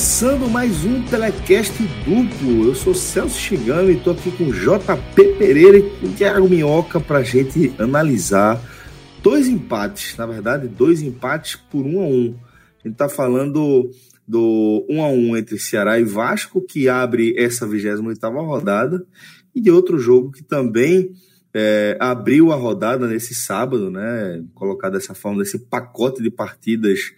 começando mais um Telecast duplo. Eu sou Celso Chigami e estou aqui com JP Pereira e com Thiago Minhoca para a gente analisar dois empates, na verdade, dois empates por um a um. A gente está falando do um a um entre Ceará e Vasco, que abre essa 28 rodada, e de outro jogo que também é, abriu a rodada nesse sábado, né? Colocar dessa forma, nesse pacote de partidas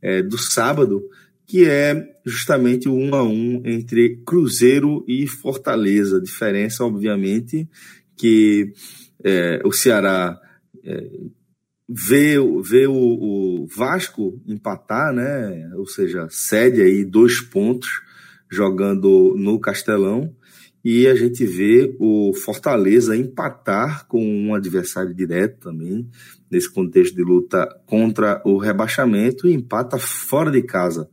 é, do sábado, que é justamente o um a um entre Cruzeiro e Fortaleza. Diferença, obviamente, que é, o Ceará é, vê, vê o, o, Vasco empatar, né? Ou seja, cede aí dois pontos jogando no Castelão. E a gente vê o Fortaleza empatar com um adversário direto também, nesse contexto de luta contra o rebaixamento, e empata fora de casa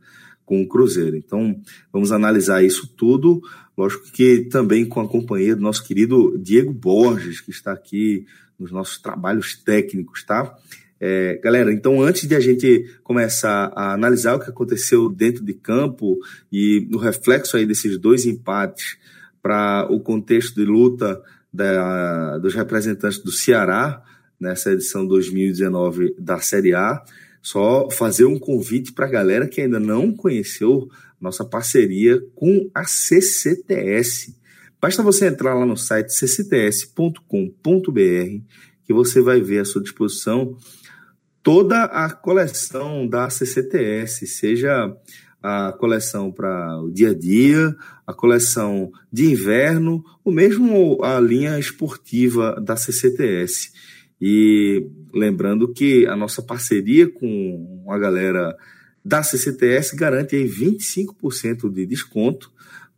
com o Cruzeiro. Então, vamos analisar isso tudo, lógico que também com a companhia do nosso querido Diego Borges, que está aqui nos nossos trabalhos técnicos, tá? É, galera, então antes de a gente começar a analisar o que aconteceu dentro de campo e o reflexo aí desses dois empates para o contexto de luta da, dos representantes do Ceará nessa edição 2019 da Série A, só fazer um convite para a galera que ainda não conheceu nossa parceria com a CCTS. Basta você entrar lá no site ccts.com.br que você vai ver à sua disposição toda a coleção da CCTS, seja a coleção para o dia a dia, a coleção de inverno, ou mesmo a linha esportiva da CCTS. E lembrando que a nossa parceria com a galera da CCTS garante aí 25% de desconto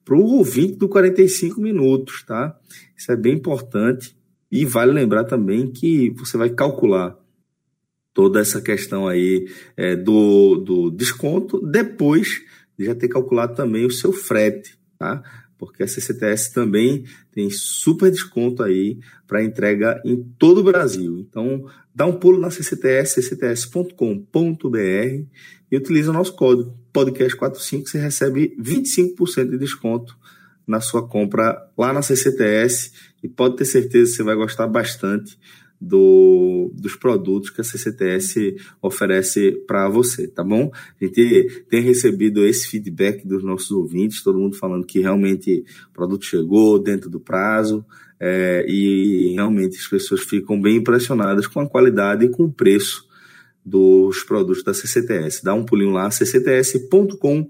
para o ouvinte do 45 minutos, tá? Isso é bem importante. E vale lembrar também que você vai calcular toda essa questão aí é, do, do desconto depois de já ter calculado também o seu frete, tá? Porque a CCTS também tem super desconto aí para entrega em todo o Brasil. Então, dá um pulo na CCTS, ccts.com.br e utiliza o nosso código podcast45, você recebe 25% de desconto na sua compra lá na CCTS e pode ter certeza que você vai gostar bastante do, dos produtos que a CCTS oferece para você, tá bom? A gente tem recebido esse feedback dos nossos ouvintes, todo mundo falando que realmente o produto chegou dentro do prazo é, e realmente as pessoas ficam bem impressionadas com a qualidade e com o preço dos produtos da CCTS. Dá um pulinho lá, ccts.com.br.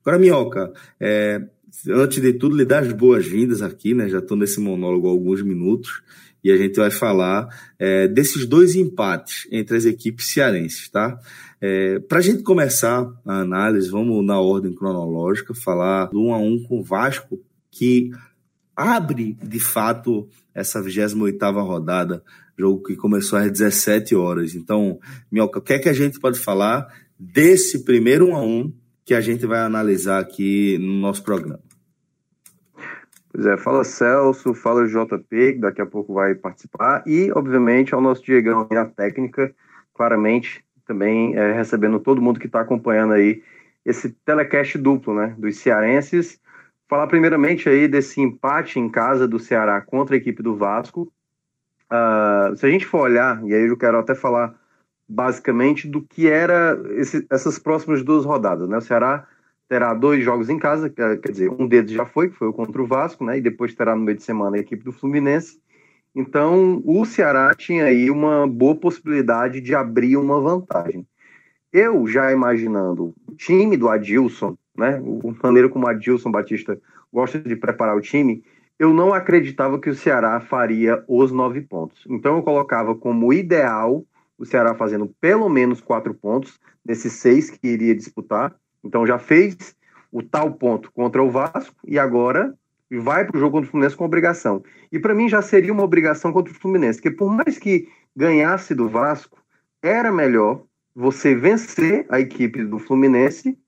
Agora, Minhoca, é, antes de tudo, lhe dar as boas-vindas aqui, né? Já estou nesse monólogo há alguns minutos e a gente vai falar é, desses dois empates entre as equipes cearenses, tá? É, Para a gente começar a análise, vamos na ordem cronológica, falar do 1 a 1 com o Vasco, que abre de fato essa 28 rodada, jogo que começou às 17 horas. Então, Mioca, o que é que a gente pode falar desse primeiro 1 a 1 que a gente vai analisar aqui no nosso programa? Pois é, fala Celso, fala JP, que daqui a pouco vai participar, e, obviamente, ao nosso Diegão na técnica, claramente, também é, recebendo todo mundo que está acompanhando aí esse telecast duplo, né, dos cearenses. Falar primeiramente aí desse empate em casa do Ceará contra a equipe do Vasco. Uh, se a gente for olhar, e aí eu quero até falar basicamente do que era esse, essas próximas duas rodadas, né, o Ceará terá dois jogos em casa, quer dizer, um deles já foi, que foi o contra o Vasco, né? E depois terá no meio de semana a equipe do Fluminense. Então, o Ceará tinha aí uma boa possibilidade de abrir uma vantagem. Eu já imaginando o time do Adilson, né? O maneira como o Adilson Batista gosta de preparar o time, eu não acreditava que o Ceará faria os nove pontos. Então, eu colocava como ideal o Ceará fazendo pelo menos quatro pontos nesses seis que iria disputar então já fez o tal ponto contra o Vasco e agora vai para o jogo contra o Fluminense com obrigação. E para mim já seria uma obrigação contra o Fluminense, porque por mais que ganhasse do Vasco, era melhor você vencer a equipe do Fluminense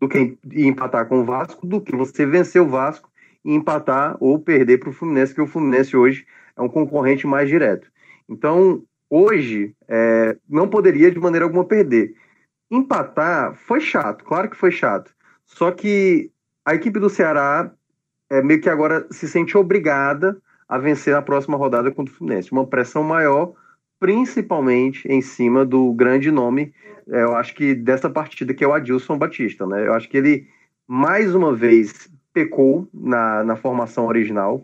do que empatar com o Vasco, do que você vencer o Vasco e empatar ou perder para o Fluminense, que o Fluminense hoje é um concorrente mais direto. Então, hoje, é, não poderia de maneira alguma perder empatar foi chato, claro que foi chato. Só que a equipe do Ceará é, meio que agora se sente obrigada a vencer na próxima rodada contra o Fluminense. Uma pressão maior, principalmente em cima do grande nome, é, eu acho que dessa partida, que é o Adilson Batista. Né? Eu acho que ele, mais uma vez, pecou na, na formação original.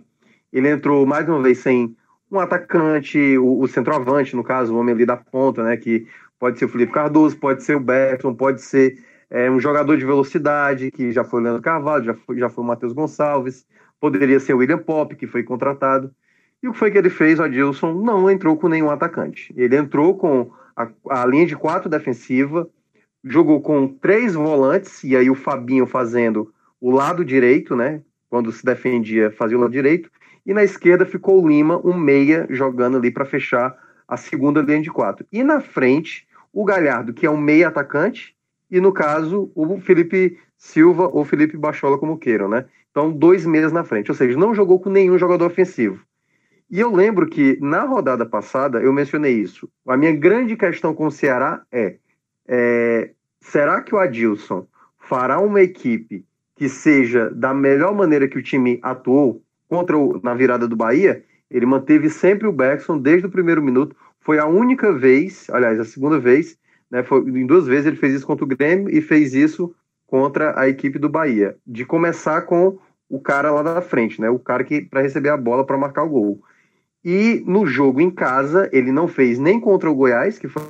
Ele entrou mais uma vez sem um atacante, o, o centroavante, no caso, o homem ali da ponta, né? Que pode ser o Felipe Cardoso, pode ser o Berton, pode ser é, um jogador de velocidade, que já foi o Leandro Carvalho, já foi, já foi o Matheus Gonçalves, poderia ser o William Pop, que foi contratado. E o que foi que ele fez? O Adilson não entrou com nenhum atacante. Ele entrou com a, a linha de quatro defensiva, jogou com três volantes, e aí o Fabinho fazendo o lado direito, né? Quando se defendia, fazia o lado direito, e na esquerda ficou o Lima, um meia, jogando ali para fechar a segunda linha de quatro. E na frente, o Galhardo, que é um meia atacante, e no caso, o Felipe Silva ou Felipe Bachola, como queiram, né? Então, dois meias na frente, ou seja, não jogou com nenhum jogador ofensivo. E eu lembro que na rodada passada eu mencionei isso. A minha grande questão com o Ceará é, é será que o Adilson fará uma equipe que seja da melhor maneira que o time atuou contra o, na virada do Bahia? Ele manteve sempre o Beckson desde o primeiro minuto. Foi a única vez, aliás, a segunda vez, né, foi, em duas vezes ele fez isso contra o Grêmio e fez isso contra a equipe do Bahia. De começar com o cara lá da frente, né, o cara que para receber a bola para marcar o gol. E no jogo em casa, ele não fez nem contra o Goiás, que foi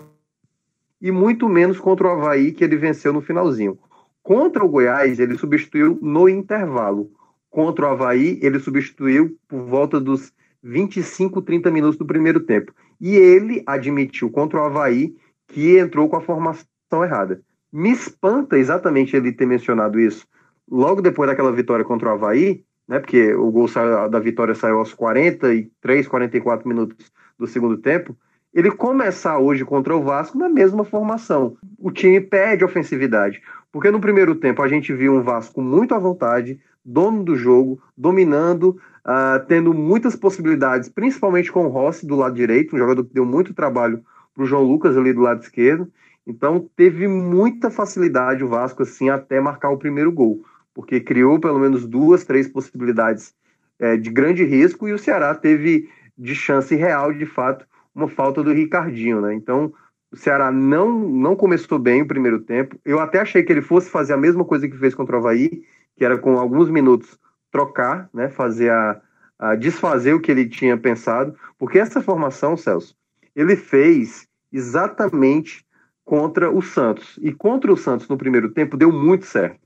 e muito menos contra o Havaí, que ele venceu no finalzinho. Contra o Goiás, ele substituiu no intervalo. Contra o Havaí, ele substituiu por volta dos 25, 30 minutos do primeiro tempo. E ele admitiu contra o Havaí que entrou com a formação errada. Me espanta exatamente ele ter mencionado isso logo depois daquela vitória contra o Havaí, né? Porque o gol da vitória saiu aos 43, 44 minutos do segundo tempo. Ele começar hoje contra o Vasco na mesma formação. O time perde ofensividade. Porque no primeiro tempo a gente viu um Vasco muito à vontade, dono do jogo, dominando, uh, tendo muitas possibilidades, principalmente com o Rossi do lado direito, um jogador que deu muito trabalho para o João Lucas ali do lado esquerdo. Então teve muita facilidade o Vasco assim até marcar o primeiro gol porque criou pelo menos duas, três possibilidades é, de grande risco e o Ceará teve de chance real, de fato, uma falta do Ricardinho, né? Então, o Ceará não, não começou bem o primeiro tempo. Eu até achei que ele fosse fazer a mesma coisa que fez contra o Havaí, que era com alguns minutos trocar, né? Fazer a, a desfazer o que ele tinha pensado, porque essa formação, Celso, ele fez exatamente contra o Santos. E contra o Santos no primeiro tempo deu muito certo.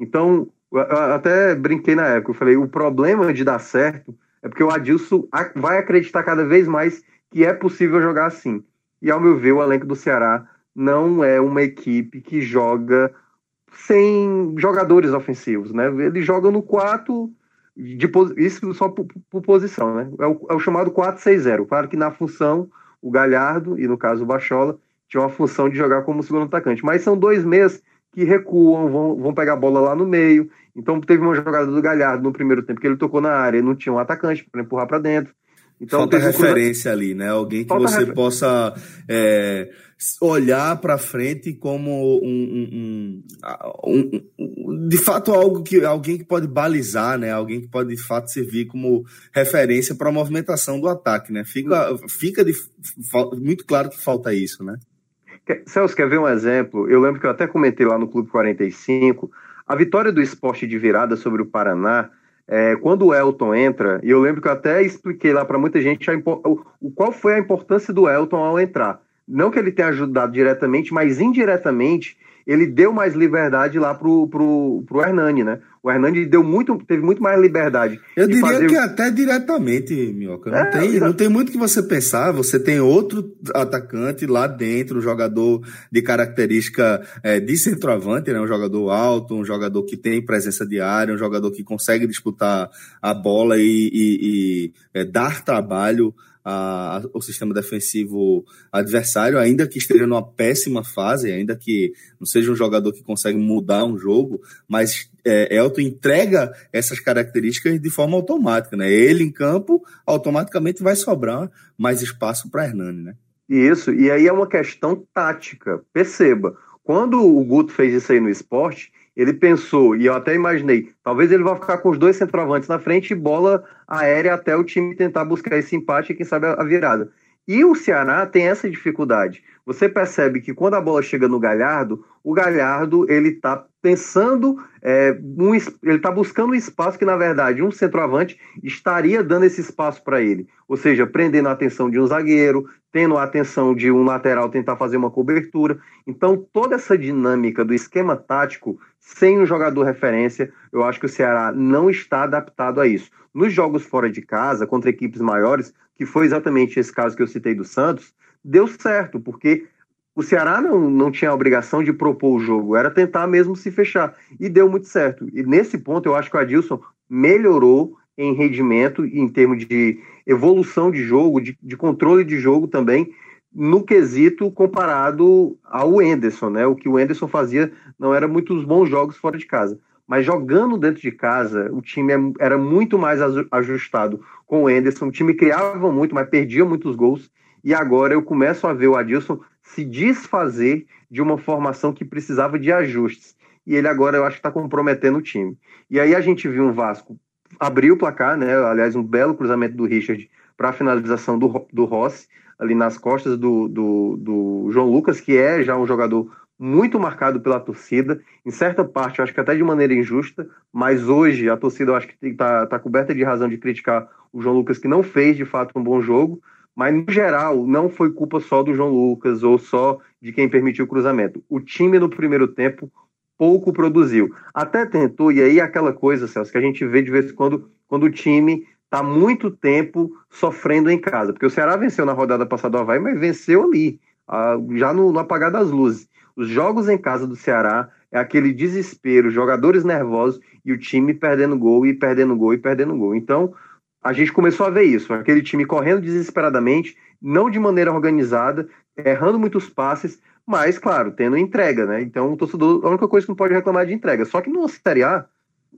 Então, até brinquei na época, eu falei, o problema de dar certo é porque o Adilson vai acreditar cada vez mais que é possível jogar assim. E ao meu ver, o elenco do Ceará não é uma equipe que joga sem jogadores ofensivos, né? Ele joga no 4 de isso só por, por posição, né? É o, é o chamado 4-6-0. Claro que na função o Galhardo e no caso o Bachola tinha uma função de jogar como segundo atacante, mas são dois meias que recuam, vão, vão pegar a bola lá no meio. Então teve uma jogada do Galhardo no primeiro tempo que ele tocou na área, não tinha um atacante para empurrar para dentro. Então, Falta referência ali, né? Alguém que Falta você refer... possa é, olhar para frente como um, um, um, um, de fato algo que alguém que pode balizar, né? Alguém que pode de fato servir como referência para a movimentação do ataque, né? Fica, fica de, muito claro que falta isso, né? Celso, quer ver um exemplo? Eu lembro que eu até comentei lá no Clube 45, a vitória do esporte de virada sobre o Paraná, é, quando o Elton entra, e eu lembro que eu até expliquei lá para muita gente a, o, qual foi a importância do Elton ao entrar. Não que ele tenha ajudado diretamente, mas indiretamente ele deu mais liberdade lá pro, pro, pro Hernani, né? O Hernani deu muito, teve muito mais liberdade. Eu diria fazer... que até diretamente, Minhoca. Não, é, tem, não tem muito que você pensar. Você tem outro atacante lá dentro, um jogador de característica é, de centroavante, né? um jogador alto, um jogador que tem presença de área, um jogador que consegue disputar a bola e, e, e é, dar trabalho a, o sistema defensivo adversário, ainda que esteja numa péssima fase, ainda que não seja um jogador que consegue mudar um jogo, mas é, Elton entrega essas características de forma automática, né? Ele em campo, automaticamente vai sobrar mais espaço para Hernani, né? Isso, e aí é uma questão tática. Perceba, Quando o Guto fez isso aí no esporte, ele pensou, e eu até imaginei, talvez ele vá ficar com os dois centroavantes na frente e bola aérea até o time tentar buscar esse empate e quem sabe a virada. E o Ceará tem essa dificuldade. Você percebe que quando a bola chega no Galhardo, o Galhardo ele está pensando, é, um, ele está buscando um espaço que na verdade um centroavante estaria dando esse espaço para ele, ou seja, prendendo a atenção de um zagueiro, tendo a atenção de um lateral tentar fazer uma cobertura. Então toda essa dinâmica do esquema tático sem um jogador referência, eu acho que o Ceará não está adaptado a isso. Nos jogos fora de casa contra equipes maiores, que foi exatamente esse caso que eu citei do Santos, deu certo, porque o Ceará não, não tinha a obrigação de propor o jogo, era tentar mesmo se fechar. E deu muito certo. E nesse ponto, eu acho que o Adilson melhorou em rendimento, em termos de evolução de jogo, de, de controle de jogo também, no quesito comparado ao Enderson, né? O que o Enderson fazia não era muitos bons jogos fora de casa. Mas jogando dentro de casa, o time é, era muito mais ajustado com o Enderson. O time criava muito, mas perdia muitos gols. E agora eu começo a ver o Adilson se desfazer de uma formação que precisava de ajustes. E ele agora eu acho que está comprometendo o time. E aí a gente viu um Vasco abrir o placar, né? Aliás, um belo cruzamento do Richard para a finalização do, do Rossi, ali nas costas do, do, do João Lucas, que é já um jogador muito marcado pela torcida, em certa parte, eu acho que até de maneira injusta, mas hoje a torcida eu acho que está tá coberta de razão de criticar o João Lucas, que não fez de fato um bom jogo, mas no geral não foi culpa só do João Lucas ou só de quem permitiu o cruzamento. O time no primeiro tempo pouco produziu. Até tentou, e aí aquela coisa, Celso, que a gente vê de vez em quando, quando o time está muito tempo sofrendo em casa. Porque o Ceará venceu na rodada passada do Havaí, mas venceu ali, já no, no apagar das luzes. Os jogos em casa do Ceará é aquele desespero, jogadores nervosos e o time perdendo gol e perdendo gol e perdendo gol. Então, a gente começou a ver isso, aquele time correndo desesperadamente, não de maneira organizada, errando muitos passes, mas, claro, tendo entrega, né? Então, o torcedor, a única coisa que não pode reclamar é de entrega. Só que no Série A,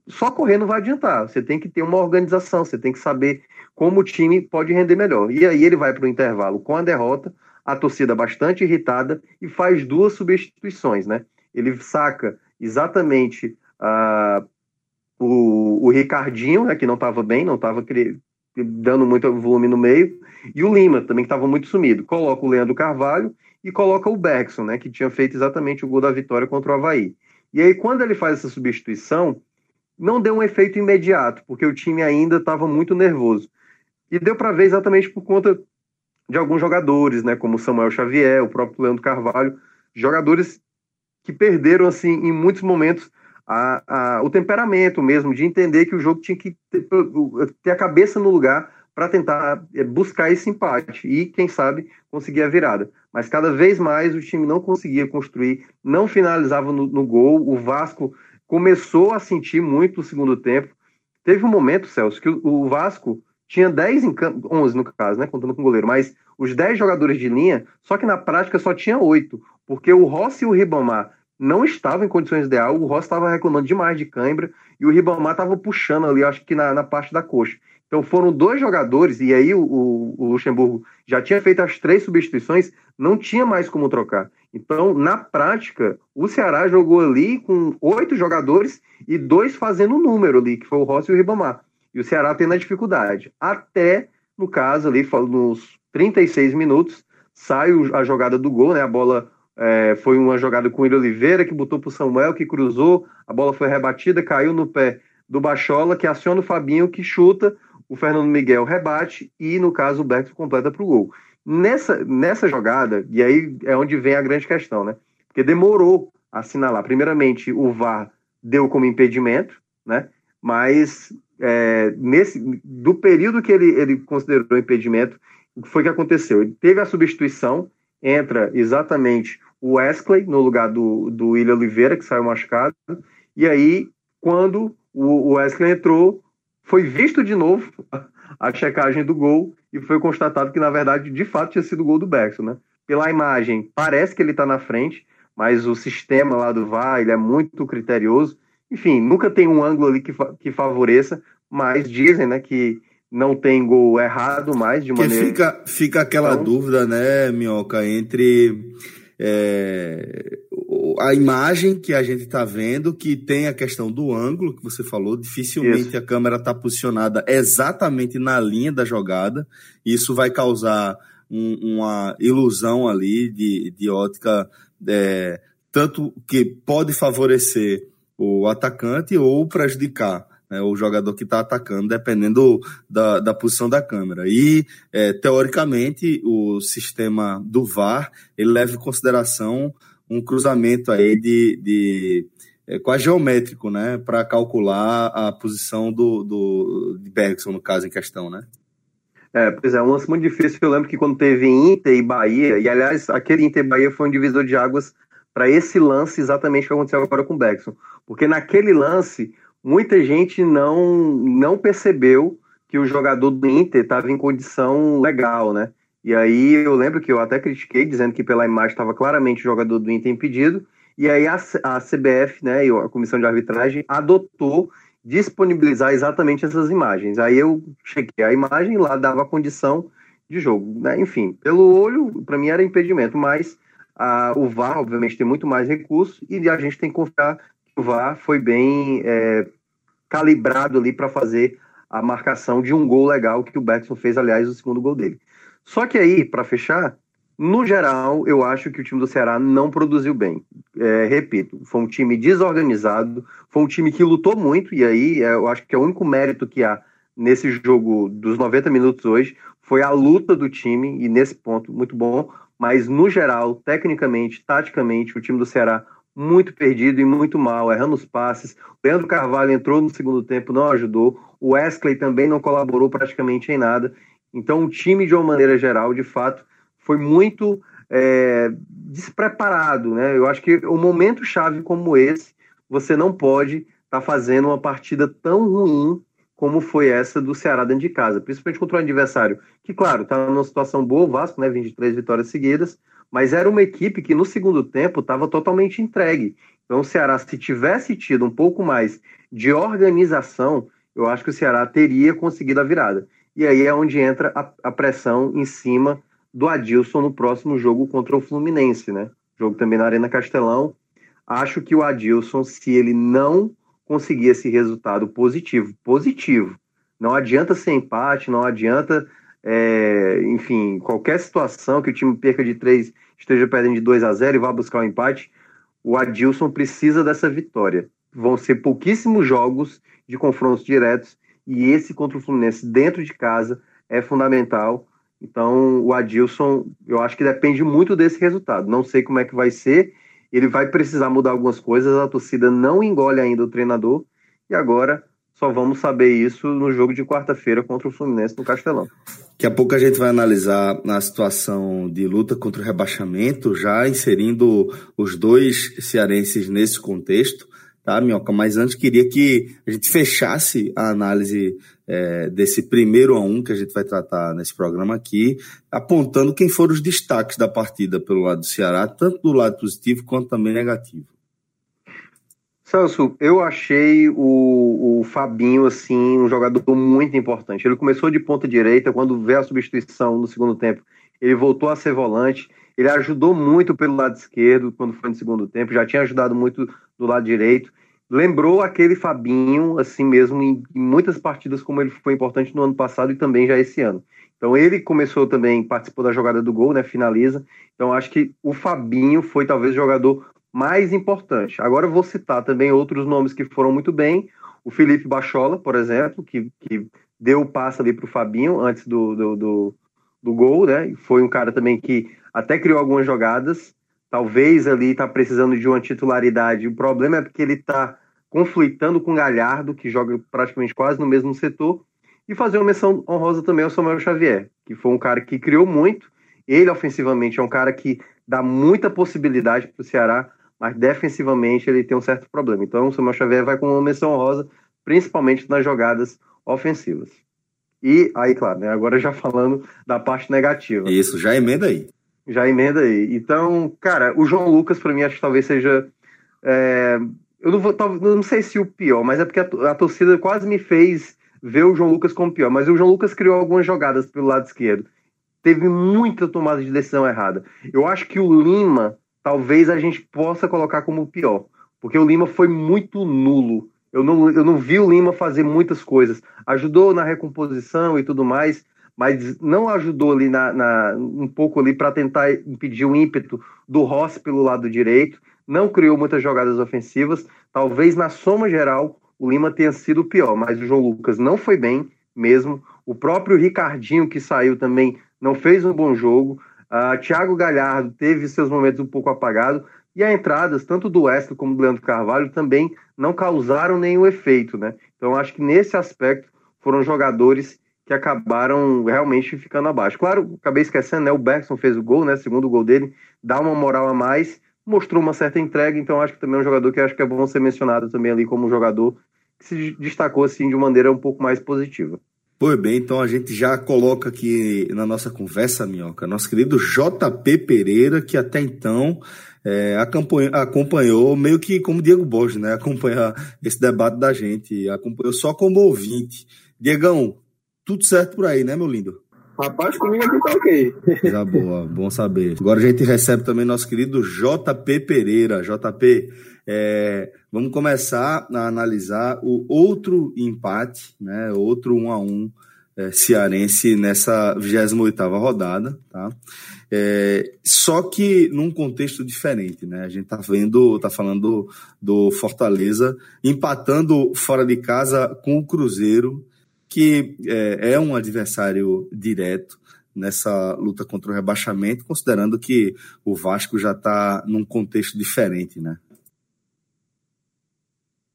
só correr não vai adiantar. Você tem que ter uma organização, você tem que saber como o time pode render melhor. E aí ele vai para o intervalo com a derrota, a torcida bastante irritada e faz duas substituições, né? Ele saca exatamente uh, o, o Ricardinho, né, que não estava bem, não estava dando muito volume no meio, e o Lima, também que estava muito sumido. Coloca o Leandro Carvalho e coloca o Bergson, né, que tinha feito exatamente o gol da vitória contra o Havaí. E aí, quando ele faz essa substituição, não deu um efeito imediato, porque o time ainda estava muito nervoso. E deu para ver exatamente por conta de alguns jogadores, né, como Samuel Xavier, o próprio Leandro Carvalho, jogadores que perderam assim em muitos momentos a, a, o temperamento mesmo de entender que o jogo tinha que ter, ter a cabeça no lugar para tentar é, buscar esse empate e quem sabe conseguir a virada. Mas cada vez mais o time não conseguia construir, não finalizava no, no gol. O Vasco começou a sentir muito o segundo tempo. Teve um momento, Celso, que o, o Vasco tinha 10 em campo, 11 no caso, né, contando com o goleiro, mas os 10 jogadores de linha, só que na prática só tinha 8, porque o Rossi e o Ribamar não estavam em condições ideais, o Rossi estava reclamando demais de cãibra e o Ribamar estava puxando ali, acho que na, na, parte da coxa. Então foram dois jogadores, e aí o, o, o, Luxemburgo já tinha feito as três substituições, não tinha mais como trocar. Então, na prática, o Ceará jogou ali com oito jogadores e dois fazendo o número ali, que foi o Rossi e o Ribamar. E o Ceará tendo a dificuldade. Até, no caso, ali, nos 36 minutos, sai a jogada do gol, né? A bola é, foi uma jogada com o William Oliveira, que botou para o Samuel, que cruzou, a bola foi rebatida, caiu no pé do Bachola, que aciona o Fabinho, que chuta, o Fernando Miguel rebate e, no caso, o Beto completa para o gol. Nessa, nessa jogada, e aí é onde vem a grande questão, né? Porque demorou a assinalar. Primeiramente, o VAR deu como impedimento, né? Mas é, nesse, do período que ele, ele considerou impedimento, o que foi que aconteceu? Ele teve a substituição, entra exatamente o Wesley no lugar do, do William Oliveira, que saiu machucado, e aí, quando o Wesley entrou, foi visto de novo a checagem do gol e foi constatado que, na verdade, de fato tinha sido o gol do Bergson, né? Pela imagem, parece que ele está na frente, mas o sistema lá do VAR ele é muito criterioso enfim, nunca tem um ângulo ali que, que favoreça, mas dizem, né, que não tem gol errado mais de maneira. Fica, fica aquela então... dúvida, né, Minhoca, entre é, a imagem que a gente está vendo, que tem a questão do ângulo que você falou, dificilmente isso. a câmera está posicionada exatamente na linha da jogada. Isso vai causar um, uma ilusão ali de, de ótica, é, tanto que pode favorecer o atacante ou prejudicar né, o jogador que está atacando, dependendo da, da posição da câmera. E, é, teoricamente, o sistema do VAR ele leva em consideração um cruzamento aí de, de é, quase geométrico, né, para calcular a posição do, do de Bergson, no caso em questão, né? É, pois é, um lance muito difícil. Eu lembro que quando teve Inter e Bahia, e aliás, aquele Inter e Bahia foi um divisor de águas para esse lance exatamente que aconteceu agora com o Bergson. Porque naquele lance, muita gente não, não percebeu que o jogador do Inter estava em condição legal, né? E aí eu lembro que eu até critiquei, dizendo que pela imagem estava claramente o jogador do Inter impedido, e aí a, a CBF, né, e a comissão de arbitragem, adotou disponibilizar exatamente essas imagens. Aí eu chequei a imagem lá dava condição de jogo. Né? Enfim, pelo olho, para mim era impedimento, mas a, o VAR, obviamente, tem muito mais recursos e a gente tem que confiar VAR foi bem é, calibrado ali para fazer a marcação de um gol legal que o Betson fez, aliás, o segundo gol dele. Só que aí, para fechar, no geral, eu acho que o time do Ceará não produziu bem. É, repito, foi um time desorganizado, foi um time que lutou muito, e aí é, eu acho que é o único mérito que há nesse jogo dos 90 minutos hoje foi a luta do time, e nesse ponto, muito bom. Mas, no geral, tecnicamente, taticamente, o time do Ceará muito perdido e muito mal, errando os passes. O Leandro Carvalho entrou no segundo tempo, não ajudou. O Wesley também não colaborou praticamente em nada. Então, o time, de uma maneira geral, de fato, foi muito é, despreparado. Né? Eu acho que um momento chave como esse, você não pode estar tá fazendo uma partida tão ruim como foi essa do Ceará dentro de casa, principalmente contra um adversário que, claro, está numa situação boa, o Vasco, né, 23 vitórias seguidas, mas era uma equipe que no segundo tempo estava totalmente entregue. Então, o Ceará, se tivesse tido um pouco mais de organização, eu acho que o Ceará teria conseguido a virada. E aí é onde entra a, a pressão em cima do Adilson no próximo jogo contra o Fluminense, né? Jogo também na Arena Castelão. Acho que o Adilson, se ele não conseguir esse resultado positivo, positivo, não adianta ser empate, não adianta, é, enfim, qualquer situação que o time perca de três, esteja perdendo de 2 a 0 e vá buscar o um empate, o Adilson precisa dessa vitória. Vão ser pouquíssimos jogos de confrontos diretos e esse contra o Fluminense dentro de casa é fundamental então, o Adilson, eu acho que depende muito desse resultado. Não sei como é que vai ser. Ele vai precisar mudar algumas coisas. A torcida não engole ainda o treinador. E agora só vamos saber isso no jogo de quarta-feira contra o Fluminense no Castelão. Daqui a pouco a gente vai analisar a situação de luta contra o rebaixamento, já inserindo os dois cearenses nesse contexto tá, Minhoca? Mas antes queria que a gente fechasse a análise é, desse primeiro a um que a gente vai tratar nesse programa aqui, apontando quem foram os destaques da partida pelo lado do Ceará, tanto do lado positivo quanto também negativo. Celso, eu achei o, o Fabinho assim um jogador muito importante. Ele começou de ponta direita, quando veio a substituição no segundo tempo, ele voltou a ser volante. Ele ajudou muito pelo lado esquerdo quando foi no segundo tempo, já tinha ajudado muito do lado direito lembrou aquele Fabinho, assim mesmo, em, em, muitas partidas, como ele foi importante no ano passado e também já esse ano. Então ele começou também, participou da jogada do gol, né? Finaliza. Então acho que o Fabinho foi talvez o jogador mais importante. Agora eu vou citar também outros nomes que foram muito bem. O Felipe Bachola, por exemplo, que, que deu o passe ali para o Fabinho antes do, do, do, do gol, né? Foi um cara também que até criou algumas jogadas. Talvez ali está precisando de uma titularidade. O problema é porque ele está conflitando com o Galhardo, que joga praticamente quase no mesmo setor, e fazer uma menção honrosa também ao Samuel Xavier, que foi um cara que criou muito. Ele, ofensivamente, é um cara que dá muita possibilidade para o Ceará, mas defensivamente ele tem um certo problema. Então, o Samuel Xavier vai com uma menção honrosa, principalmente nas jogadas ofensivas. E aí, claro, né, agora já falando da parte negativa. Isso, já emenda aí. Já emenda aí. Então, cara, o João Lucas, para mim, acho que talvez seja é, eu não, vou, não sei se o pior, mas é porque a, a, torcida quase me fez ver o João Lucas como pior. Mas o João Lucas criou algumas jogadas pelo lado esquerdo. Teve muita tomada de decisão errada. Eu acho que o Lima talvez a gente possa colocar como o pior, porque o Lima foi muito nulo. Eu não, eu não vi o Lima fazer muitas coisas. Ajudou na recomposição e tudo mais, mas não ajudou ali na, na um pouco ali para tentar impedir o ímpeto do Rossi pelo lado direito. Não criou muitas jogadas ofensivas. Talvez na soma geral o Lima tenha sido o pior, mas o João Lucas não foi bem mesmo. O próprio Ricardinho que saiu também não fez um bom jogo. Uh, Thiago Galhardo teve seus momentos um pouco apagados. E as entradas, tanto do Wesley como do Leandro Carvalho, também não causaram nenhum efeito, né? Então, acho que nesse aspecto foram jogadores que acabaram realmente ficando abaixo. Claro, acabei esquecendo, né? O Bergson fez o gol, né? Segundo gol dele, dá uma moral a mais, mostrou uma certa entrega, então acho que também é um jogador que acho que é bom ser mencionado também ali como um jogador que se destacou assim de maneira um pouco mais positiva. Pois bem, então a gente já coloca aqui na nossa conversa, Minhoca, nosso querido JP Pereira, que até então é, acompanhou, acompanhou, meio que como Diego Borges, né? Acompanhar esse debate da gente, acompanhou só como ouvinte. Diegão, tudo certo por aí, né, meu lindo? Rapaz, comigo aqui tá ok. Já boa, bom saber. Agora a gente recebe também nosso querido JP Pereira. JP, é, vamos começar a analisar o outro empate, né, outro 1 a 1 é, cearense nessa 28ª rodada, tá? É, só que num contexto diferente, né? A gente tá vendo, tá falando do Fortaleza empatando fora de casa com o Cruzeiro, que é, é um adversário direto nessa luta contra o rebaixamento, considerando que o Vasco já está num contexto diferente, né?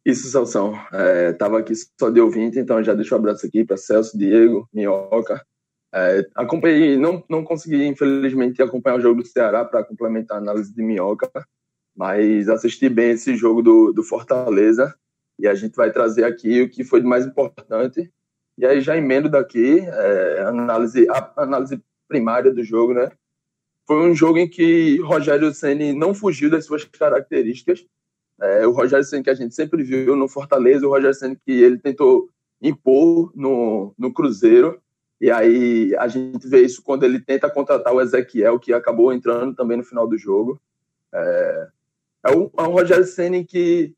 Isso, Salsão. É, aqui só de ouvinte, então já deixo um abraço aqui para Celso, Diego, Minhoca. É, acompanhei, não, não consegui, infelizmente, acompanhar o jogo do Ceará para complementar a análise de Minhoca, mas assisti bem esse jogo do, do Fortaleza e a gente vai trazer aqui o que foi de mais importante. E aí já emendo daqui é, análise, a análise primária do jogo, né? Foi um jogo em que Rogério Ceni não fugiu das suas características, é, o Rogério Senna que a gente sempre viu no Fortaleza, o Rogério Senna que ele tentou impor no, no Cruzeiro, e aí a gente vê isso quando ele tenta contratar o Ezequiel, que acabou entrando também no final do jogo. É, é, um, é um Rogério Senna que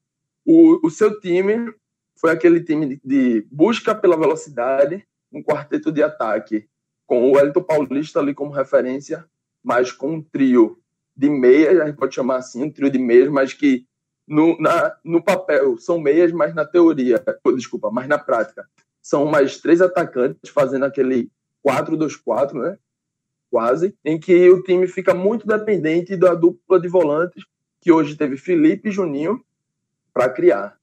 o, o seu time foi aquele time de, busca pela velocidade, um quarteto de ataque, com o Wellington Paulista ali como referência, mas com um trio de meias, a gente pode chamar assim, um trio de meias, mas que no, na, no papel são meias, mas na teoria, desculpa, mas na prática são mais três atacantes fazendo aquele 4-2-4, né? Quase, em que o time fica muito dependente da dupla de volantes que hoje teve Felipe e Juninho para criar.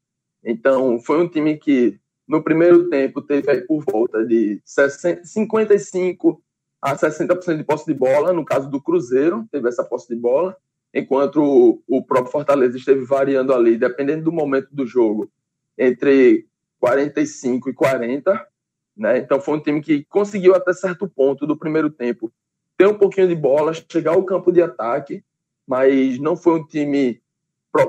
Então, foi um time que no primeiro tempo teve por volta de 60, 55 a 60% de posse de bola, no caso do Cruzeiro, teve essa posse de bola, enquanto o, o próprio Fortaleza esteve variando ali, dependendo do momento do jogo, entre 45 e 40. Né? Então foi um time que conseguiu até certo ponto do primeiro tempo ter um pouquinho de bola, chegar ao campo de ataque, mas não foi um time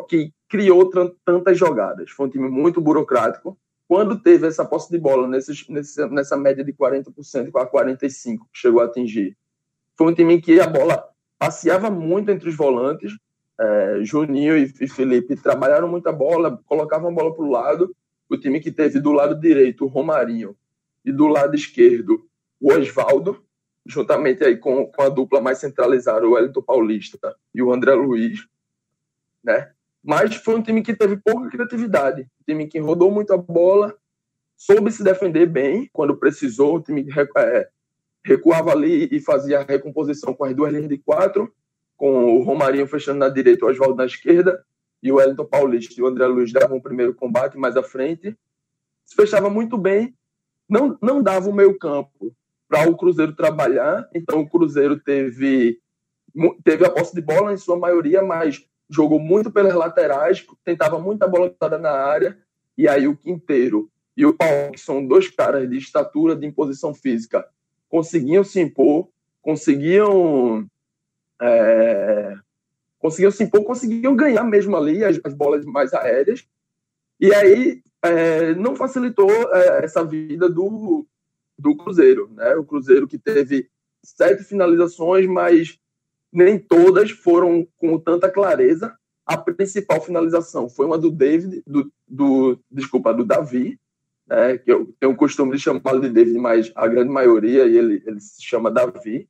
que criou tantas jogadas. Foi um time muito burocrático. Quando teve essa posse de bola nesse, nessa média de 40% com a 45% que chegou a atingir, foi um time que a bola passeava muito entre os volantes. É, Juninho e Felipe trabalharam muita bola, colocavam a bola para o lado. O time que teve do lado direito o Romarinho e do lado esquerdo o Oswaldo, juntamente aí com, com a dupla mais centralizada, o Wellington Paulista e o André Luiz, né? Mas foi um time que teve pouca criatividade, um time que rodou muito a bola, soube se defender bem quando precisou, um time que é, recuava ali e fazia a recomposição com as duas linhas de quatro, com o Romarinho fechando na direita, o Oswaldo na esquerda, e o Wellington Paulista e o André Luiz davam o primeiro combate mais à frente. Se fechava muito bem, não, não dava o meio campo para o Cruzeiro trabalhar, então o Cruzeiro teve, teve a posse de bola em sua maioria, mas jogou muito pelas laterais, tentava muita bola na área, e aí o Quinteiro e o Paulo, que são dois caras de estatura, de imposição física, conseguiam se impor, conseguiam é, conseguiam se impor, conseguiam ganhar mesmo ali as, as bolas mais aéreas. E aí é, não facilitou é, essa vida do, do Cruzeiro, né? O Cruzeiro que teve sete finalizações, mas nem todas foram com tanta clareza. A principal finalização foi uma do David, do, do desculpa, do Davi, né, que eu tenho o costume de chamá-lo de David, mas a grande maioria ele, ele se chama Davi,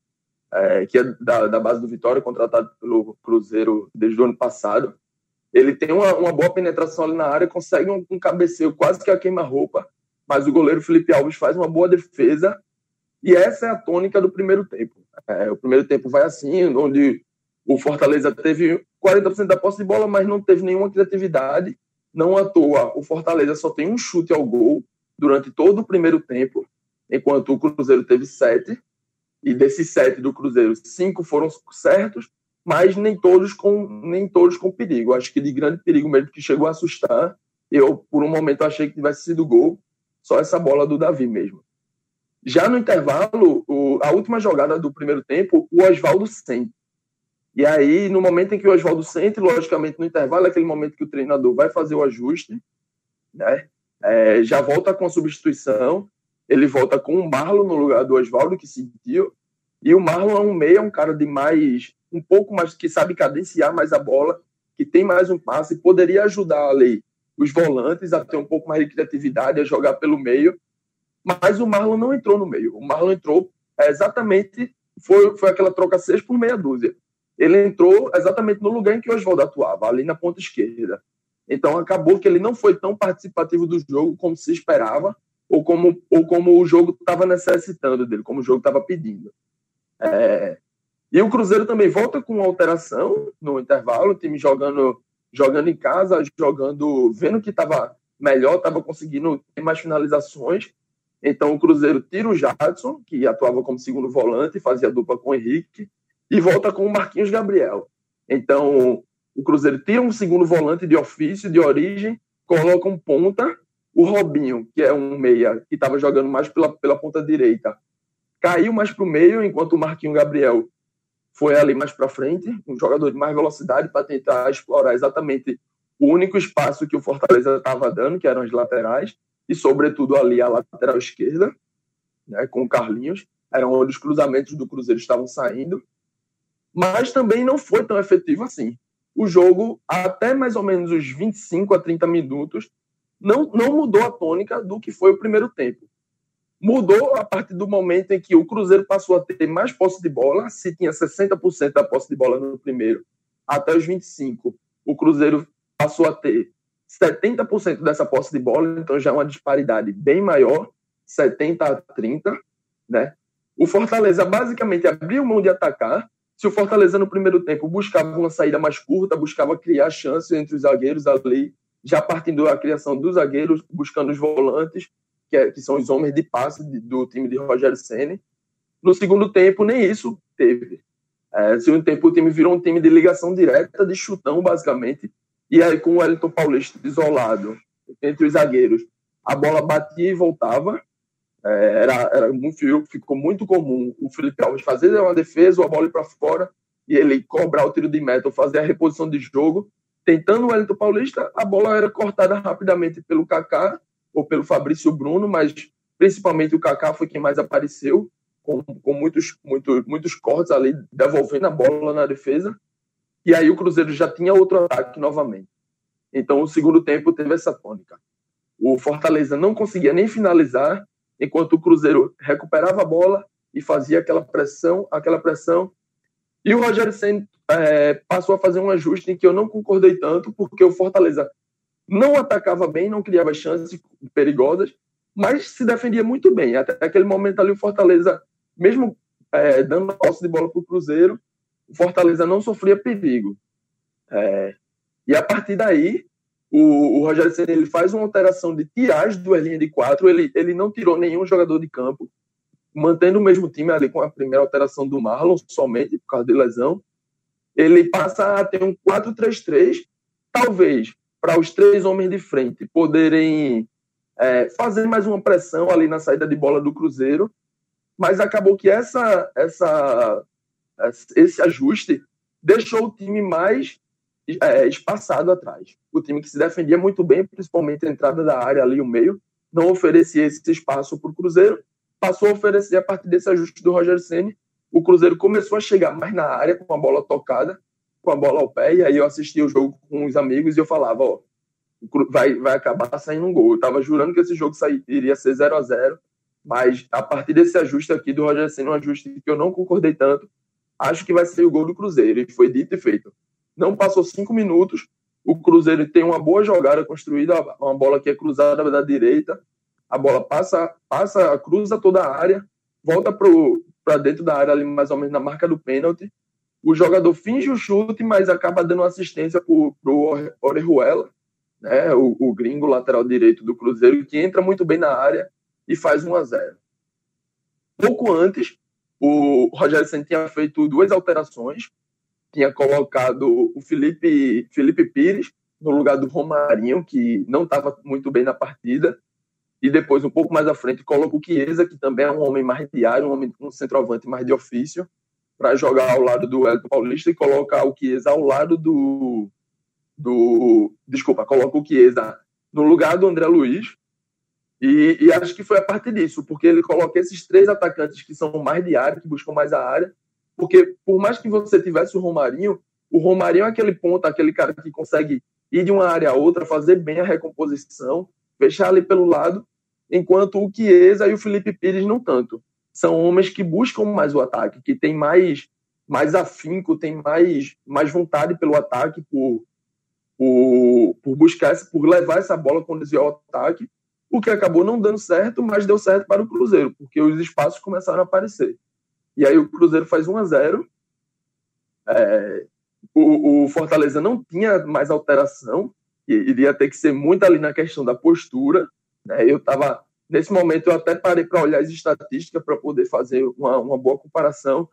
é, que é da, da base do Vitória, contratado pelo Cruzeiro desde o ano passado. Ele tem uma, uma boa penetração ali na área, consegue um, um cabeceio quase que a queima-roupa, mas o goleiro Felipe Alves faz uma boa defesa e essa é a tônica do primeiro tempo. É, o primeiro tempo vai assim, onde o Fortaleza teve 40% da posse de bola, mas não teve nenhuma criatividade. Não à toa, o Fortaleza só tem um chute ao gol durante todo o primeiro tempo, enquanto o Cruzeiro teve sete. E desses sete do Cruzeiro, cinco foram certos mas nem todos com nem todos com perigo. Acho que de grande perigo mesmo que chegou a assustar. Eu por um momento achei que tivesse sido gol, só essa bola do Davi mesmo. Já no intervalo, o, a última jogada do primeiro tempo, o Oswaldo sente. E aí, no momento em que o Oswaldo sente, logicamente no intervalo é aquele momento que o treinador vai fazer o ajuste, né? É, já volta com a substituição, ele volta com o Marlon no lugar do Oswaldo, que sentiu, e o Marlon é um meia, um cara de mais um pouco mais, que sabe cadenciar mais a bola, que tem mais um passe, poderia ajudar ali os volantes a ter um pouco mais de criatividade, a jogar pelo meio. Mas o Marlon não entrou no meio. O Marlon entrou exatamente, foi, foi aquela troca seis por meia dúzia. Ele entrou exatamente no lugar em que o Oswaldo atuava, ali na ponta esquerda. Então acabou que ele não foi tão participativo do jogo como se esperava, ou como, ou como o jogo estava necessitando dele, como o jogo estava pedindo. É, e o Cruzeiro também volta com alteração no intervalo, o time jogando, jogando em casa, jogando, vendo que estava melhor, estava conseguindo ter mais finalizações. Então o Cruzeiro tira o Jadson, que atuava como segundo volante, fazia dupla com o Henrique, e volta com o Marquinhos Gabriel. Então o Cruzeiro tira um segundo volante de ofício, de origem, coloca um ponta, o Robinho, que é um meia, que estava jogando mais pela, pela ponta direita, caiu mais para o meio, enquanto o Marquinhos Gabriel foi ali mais para frente, um jogador de mais velocidade para tentar explorar exatamente o único espaço que o Fortaleza estava dando, que eram as laterais, e sobretudo ali a lateral esquerda, né, com o Carlinhos, eram onde os cruzamentos do Cruzeiro estavam saindo, mas também não foi tão efetivo assim. O jogo, até mais ou menos os 25 a 30 minutos, não, não mudou a tônica do que foi o primeiro tempo. Mudou a partir do momento em que o Cruzeiro passou a ter mais posse de bola, se tinha 60% da posse de bola no primeiro, até os 25, o Cruzeiro passou a ter 70% dessa posse de bola, então já é uma disparidade bem maior, 70 a 30, né? O Fortaleza basicamente abriu mão de atacar. Se o Fortaleza no primeiro tempo buscava uma saída mais curta, buscava criar chances entre os zagueiros ali, já partindo da criação dos zagueiros, buscando os volantes, que, é, que são os homens de passe do time de Rogério Ceni. No segundo tempo, nem isso teve. É, segundo tempo, o time virou um time de ligação direta, de chutão, basicamente. E aí, com o Wellington Paulista isolado entre os zagueiros, a bola batia e voltava. É, era, era muito, ficou muito comum o Felipe Alves fazer uma defesa, a bola ir para fora, e ele cobrar o tiro de meta ou fazer a reposição de jogo. Tentando o Wellington Paulista, a bola era cortada rapidamente pelo Kaká ou pelo Fabrício Bruno, mas principalmente o Kaká foi quem mais apareceu, com, com muitos, muitos, muitos cortes ali, devolvendo a bola na defesa. E aí o Cruzeiro já tinha outro ataque novamente. Então o segundo tempo teve essa tônica. O Fortaleza não conseguia nem finalizar, enquanto o Cruzeiro recuperava a bola e fazia aquela pressão, aquela pressão. E o Rogério Senna é, passou a fazer um ajuste em que eu não concordei tanto, porque o Fortaleza não atacava bem, não criava chances perigosas, mas se defendia muito bem. Até aquele momento ali, o Fortaleza, mesmo é, dando posse de bola para o Cruzeiro, o Fortaleza não sofria perigo. É, e a partir daí, o, o Rogério Senna ele faz uma alteração de tiragem do linha de quatro, ele, ele não tirou nenhum jogador de campo, mantendo o mesmo time ali com a primeira alteração do Marlon, somente por causa de lesão. Ele passa a ter um 4-3-3, talvez para os três homens de frente poderem é, fazer mais uma pressão ali na saída de bola do Cruzeiro, mas acabou que essa, essa, esse ajuste deixou o time mais é, espaçado atrás. O time que se defendia muito bem, principalmente a entrada da área ali, o meio, não oferecia esse espaço para o Cruzeiro, passou a oferecer a partir desse ajuste do Roger Ceni o Cruzeiro começou a chegar mais na área com a bola tocada, com a bola ao pé, e aí eu assistia o jogo com os amigos e eu falava, ó, vai, vai acabar saindo um gol. Eu tava jurando que esse jogo iria ser 0 a 0 mas a partir desse ajuste aqui do Roger Senna, um ajuste que eu não concordei tanto, acho que vai ser o gol do Cruzeiro. E foi dito e feito. Não passou cinco minutos, o Cruzeiro tem uma boa jogada construída, uma bola que é cruzada da direita, a bola passa, passa, cruza toda a área, volta para dentro da área, ali mais ou menos na marca do pênalti. O jogador finge o chute, mas acaba dando assistência para o Orejuela, né, o, o, gringo lateral direito do Cruzeiro, que entra muito bem na área e faz 1 a 0 Pouco antes, o Rogério Senna tinha feito duas alterações, tinha colocado o Felipe, Felipe Pires no lugar do Romarinho, que não estava muito bem na partida, e depois, um pouco mais à frente, coloca o Chiesa, que também é um homem mais de área, um, homem, um centroavante mais de ofício, para jogar ao lado do Elton Paulista e coloca o Chiesa ao lado do, do. Desculpa, coloca o Chiesa no lugar do André Luiz. E, e, acho que foi a partir disso, porque ele coloca esses três atacantes que são mais de área, que buscam mais a área. Porque por mais que você tivesse o Romarinho, o Romarinho é aquele ponto, aquele cara que consegue ir de uma área a outra, fazer bem a recomposição, fechar ali pelo lado, enquanto o Chiesa e o Felipe Pires não tanto. São homens que buscam mais o ataque, que tem mais mais afinco, tem mais mais vontade pelo ataque, por, por, por buscar, por levar essa bola, conduzir ao ataque, o que acabou não dando certo, mas deu certo para o Cruzeiro, porque os espaços começaram a aparecer. E aí o Cruzeiro faz 1 a 0 é, o, o, Fortaleza não tinha mais alteração, iria ter que ser muito ali na questão da postura. Né? Eu estava, nesse momento, eu até parei para olhar as estatísticas para poder fazer uma, uma boa comparação.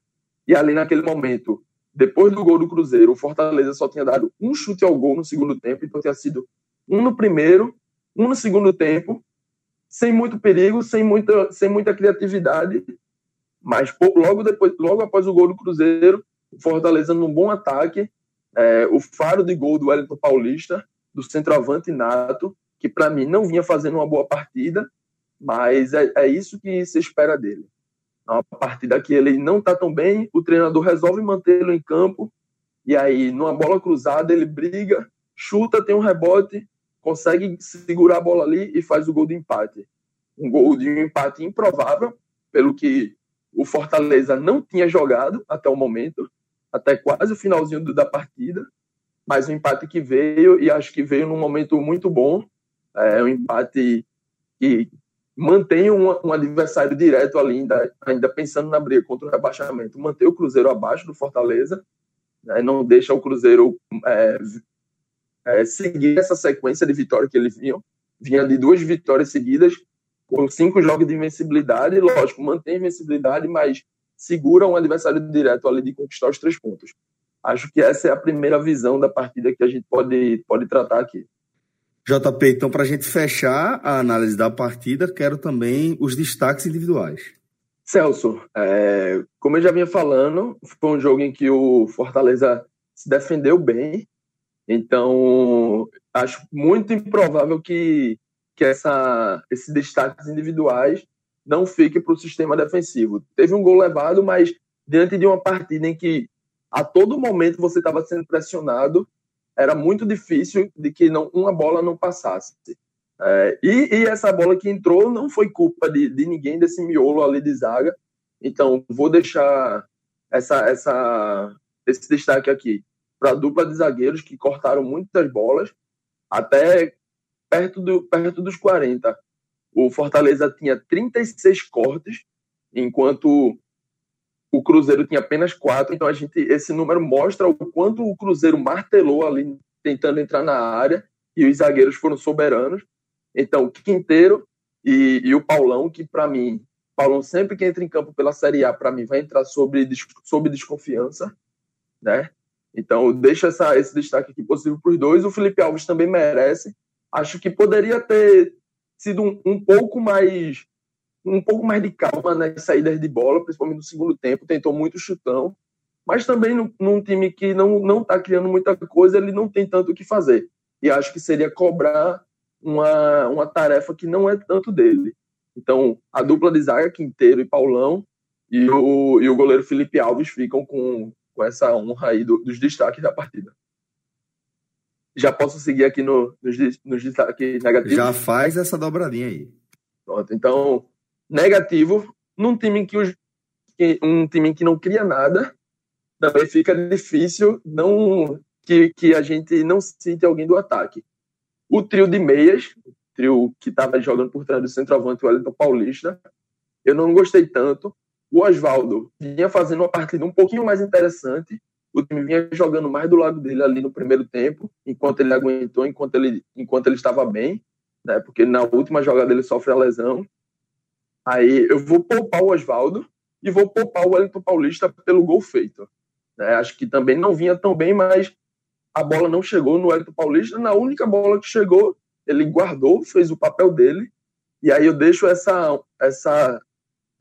E ali naquele momento, depois do gol do Cruzeiro, o Fortaleza só tinha dado um chute ao gol no segundo tempo, então tinha sido um no primeiro, um no segundo tempo, sem muito perigo, sem muita, sem muita criatividade, mas logo depois, logo após o gol do Cruzeiro, o Fortaleza num bom ataque, é, o faro de gol do Wellington Paulista, do centroavante nato, que para mim não vinha fazendo uma boa partida, mas é, é isso que se espera dele. Uma partida que ele não está tão bem, o treinador resolve mantê-lo em campo, e aí, numa bola cruzada, ele briga, chuta, tem um rebote, consegue segurar a bola ali e faz o gol de empate. Um gol de um empate improvável, pelo que o Fortaleza não tinha jogado até o momento, até quase o finalzinho da partida, mas um empate que veio e acho que veio num momento muito bom, é um empate que mantém um, um adversário direto ali, ainda, ainda, pensando na briga contra o rebaixamento, mantém o Cruzeiro abaixo do Fortaleza, né, não deixa o Cruzeiro é, é, seguir essa sequência de vitórias que eles vinham, vinha de duas vitórias seguidas, com cinco jogos de invencibilidade, lógico, mantém a invencibilidade, mas segura um adversário direto ali de conquistar os três pontos. Acho que essa é a primeira visão da partida que a gente pode, pode tratar aqui. JP, então, para a gente fechar a análise da partida, quero também os destaques individuais. Celso, é, como eu já vinha falando, foi um jogo em que o Fortaleza se defendeu bem, então acho muito improvável que, que essa, esses destaques individuais não fiquem para o sistema defensivo. Teve um gol levado, mas diante de uma partida em que a todo momento você estava sendo pressionado, era muito difícil de que não, uma bola não passasse. É, e, e, essa bola que entrou não foi culpa de, de ninguém desse miolo ali de zaga. Então, vou deixar essa, essa, esse destaque aqui para a dupla de zagueiros que cortaram muitas bolas, até perto, do, perto dos 40. O Fortaleza tinha 36 cortes, enquanto o Cruzeiro tinha apenas quatro. Então a gente esse número mostra o quanto o Cruzeiro martelou ali tentando entrar na área e os zagueiros foram soberanos. Então Quinteiro e, e o Paulão, que para mim, Paulão sempre que entra em campo pela Série A, para mim vai entrar sobre sob desconfiança, né? Então deixa essa, esse destaque aqui possível para os dois. O Felipe Alves também merece. Acho que poderia ter sido um, um pouco mais um pouco mais de calma nas saídas de bola, principalmente no segundo tempo, tentou muito chutão, mas também num, num time que não não está criando muita coisa, ele não tem tanto o que fazer. E acho que seria cobrar uma, uma tarefa que não é tanto dele. Então, a dupla de zaga, Quinteiro e Paulão, e o, e o goleiro Felipe Alves ficam com, com essa honra aí do, dos destaques da partida. Já posso seguir aqui no, nos, nos destaques negativos? Já faz essa dobradinha aí. Pronto, então, negativo, num time que, os, que um time que não cria nada, também fica difícil não que, que a gente não sinta alguém do ataque. O trio de meias, o trio que estava jogando por trás do centroavante, o Wellington Paulista, eu não gostei tanto. O Oswaldo vinha fazendo uma partida um pouquinho mais interessante. O time vinha jogando mais do lado dele ali no primeiro tempo, enquanto ele aguentou, enquanto ele, enquanto ele estava bem, né? Porque na última jogada ele sofre a lesão. Aí eu vou poupar o Oswaldo e vou poupar o Wellington Paulista pelo gol feito. Né? Acho que também não vinha tão bem, mas a bola não chegou no Wellington Paulista. Na única bola que chegou, ele guardou, fez o papel dele. E aí eu deixo essa, essa